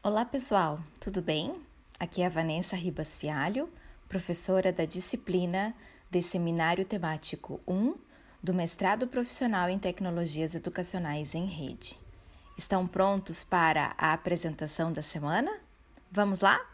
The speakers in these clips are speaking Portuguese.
Olá pessoal, tudo bem? Aqui é a Vanessa Ribas Fialho, professora da disciplina de Seminário Temático 1 do Mestrado Profissional em Tecnologias Educacionais em Rede. Estão prontos para a apresentação da semana? Vamos lá?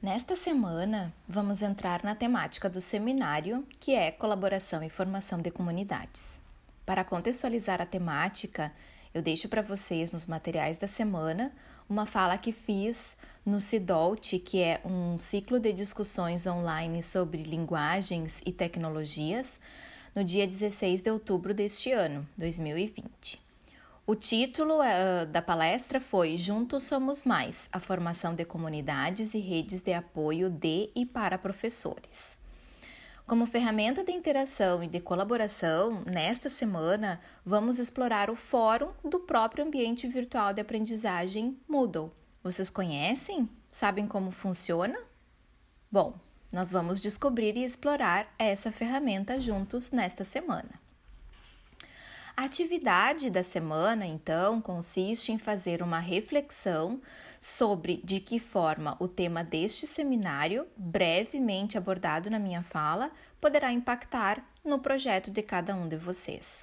Nesta semana, vamos entrar na temática do seminário, que é Colaboração e Formação de Comunidades. Para contextualizar a temática, eu deixo para vocês nos materiais da semana uma fala que fiz no CIDOLT, que é um ciclo de discussões online sobre linguagens e tecnologias, no dia 16 de outubro deste ano, 2020. O título uh, da palestra foi Juntos Somos Mais a formação de comunidades e redes de apoio de e para professores. Como ferramenta de interação e de colaboração, nesta semana vamos explorar o fórum do próprio ambiente virtual de aprendizagem Moodle. Vocês conhecem? Sabem como funciona? Bom, nós vamos descobrir e explorar essa ferramenta juntos nesta semana. A atividade da semana, então, consiste em fazer uma reflexão sobre de que forma o tema deste seminário, brevemente abordado na minha fala, poderá impactar no projeto de cada um de vocês.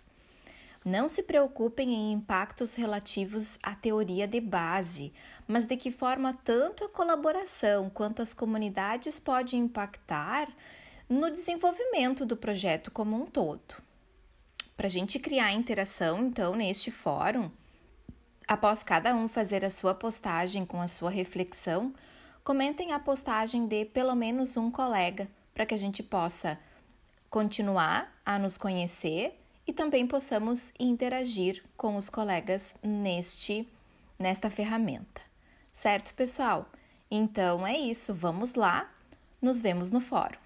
Não se preocupem em impactos relativos à teoria de base, mas de que forma tanto a colaboração quanto as comunidades podem impactar no desenvolvimento do projeto como um todo. Para a gente criar interação, então, neste fórum, Após cada um fazer a sua postagem com a sua reflexão, comentem a postagem de pelo menos um colega para que a gente possa continuar a nos conhecer e também possamos interagir com os colegas neste nesta ferramenta. Certo, pessoal? Então é isso, vamos lá. Nos vemos no fórum.